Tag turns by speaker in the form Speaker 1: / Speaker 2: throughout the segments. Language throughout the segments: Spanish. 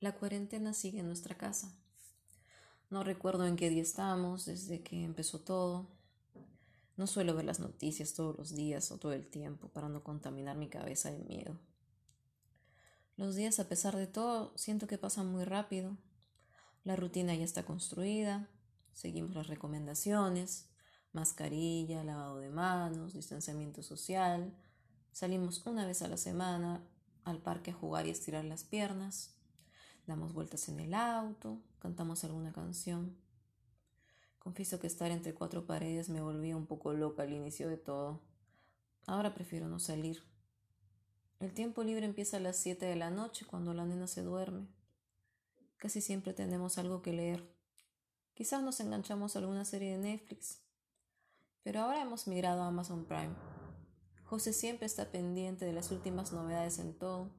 Speaker 1: La cuarentena sigue en nuestra casa. No recuerdo en qué día estamos desde que empezó todo. No suelo ver las noticias todos los días o todo el tiempo para no contaminar mi cabeza de miedo. Los días, a pesar de todo, siento que pasan muy rápido. La rutina ya está construida, seguimos las recomendaciones, mascarilla, lavado de manos, distanciamiento social, salimos una vez a la semana al parque a jugar y estirar las piernas, damos vueltas en el auto, cantamos alguna canción. Confieso que estar entre cuatro paredes me volvía un poco loca al inicio de todo. Ahora prefiero no salir. El tiempo libre empieza a las siete de la noche cuando la nena se duerme. Casi siempre tenemos algo que leer. Quizás nos enganchamos a alguna serie de Netflix. Pero ahora hemos migrado a Amazon Prime. José siempre está pendiente de las últimas novedades en todo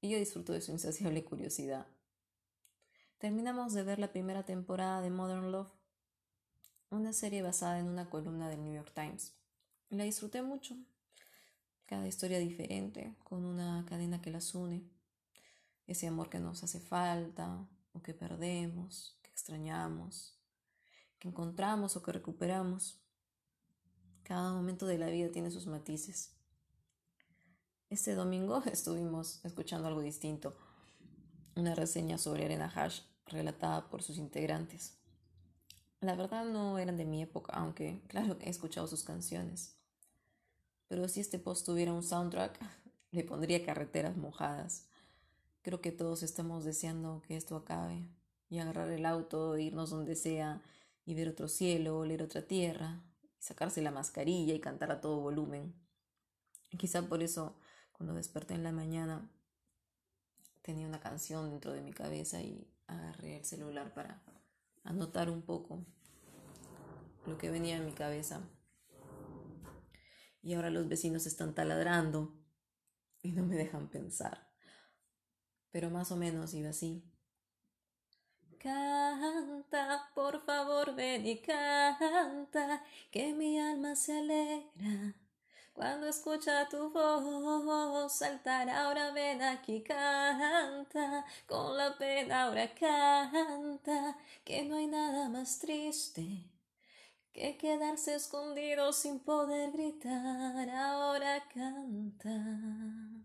Speaker 1: y yo disfruto de su insaciable curiosidad. Terminamos de ver la primera temporada de Modern Love, una serie basada en una columna del New York Times. La disfruté mucho. Cada historia diferente, con una cadena que las une. Ese amor que nos hace falta, o que perdemos, que extrañamos, que encontramos o que recuperamos. Cada momento de la vida tiene sus matices. Este domingo estuvimos escuchando algo distinto, una reseña sobre Arena Hash relatada por sus integrantes. La verdad no eran de mi época, aunque claro he escuchado sus canciones. Pero si este post tuviera un soundtrack, le pondría carreteras mojadas. Creo que todos estamos deseando que esto acabe y agarrar el auto, irnos donde sea y ver otro cielo, oler otra tierra, y sacarse la mascarilla y cantar a todo volumen. quizá por eso cuando desperté en la mañana tenía una canción dentro de mi cabeza y agarré el celular para anotar un poco lo que venía en mi cabeza. Y ahora los vecinos están taladrando y no me dejan pensar. Pero más o menos iba así. Canta, por favor, ven y canta, que mi alma se alegra cuando escucha tu voz saltar, ahora ven aquí, canta, con la pena ahora canta, que no hay nada más triste que quedarse escondido sin poder gritar, ahora canta.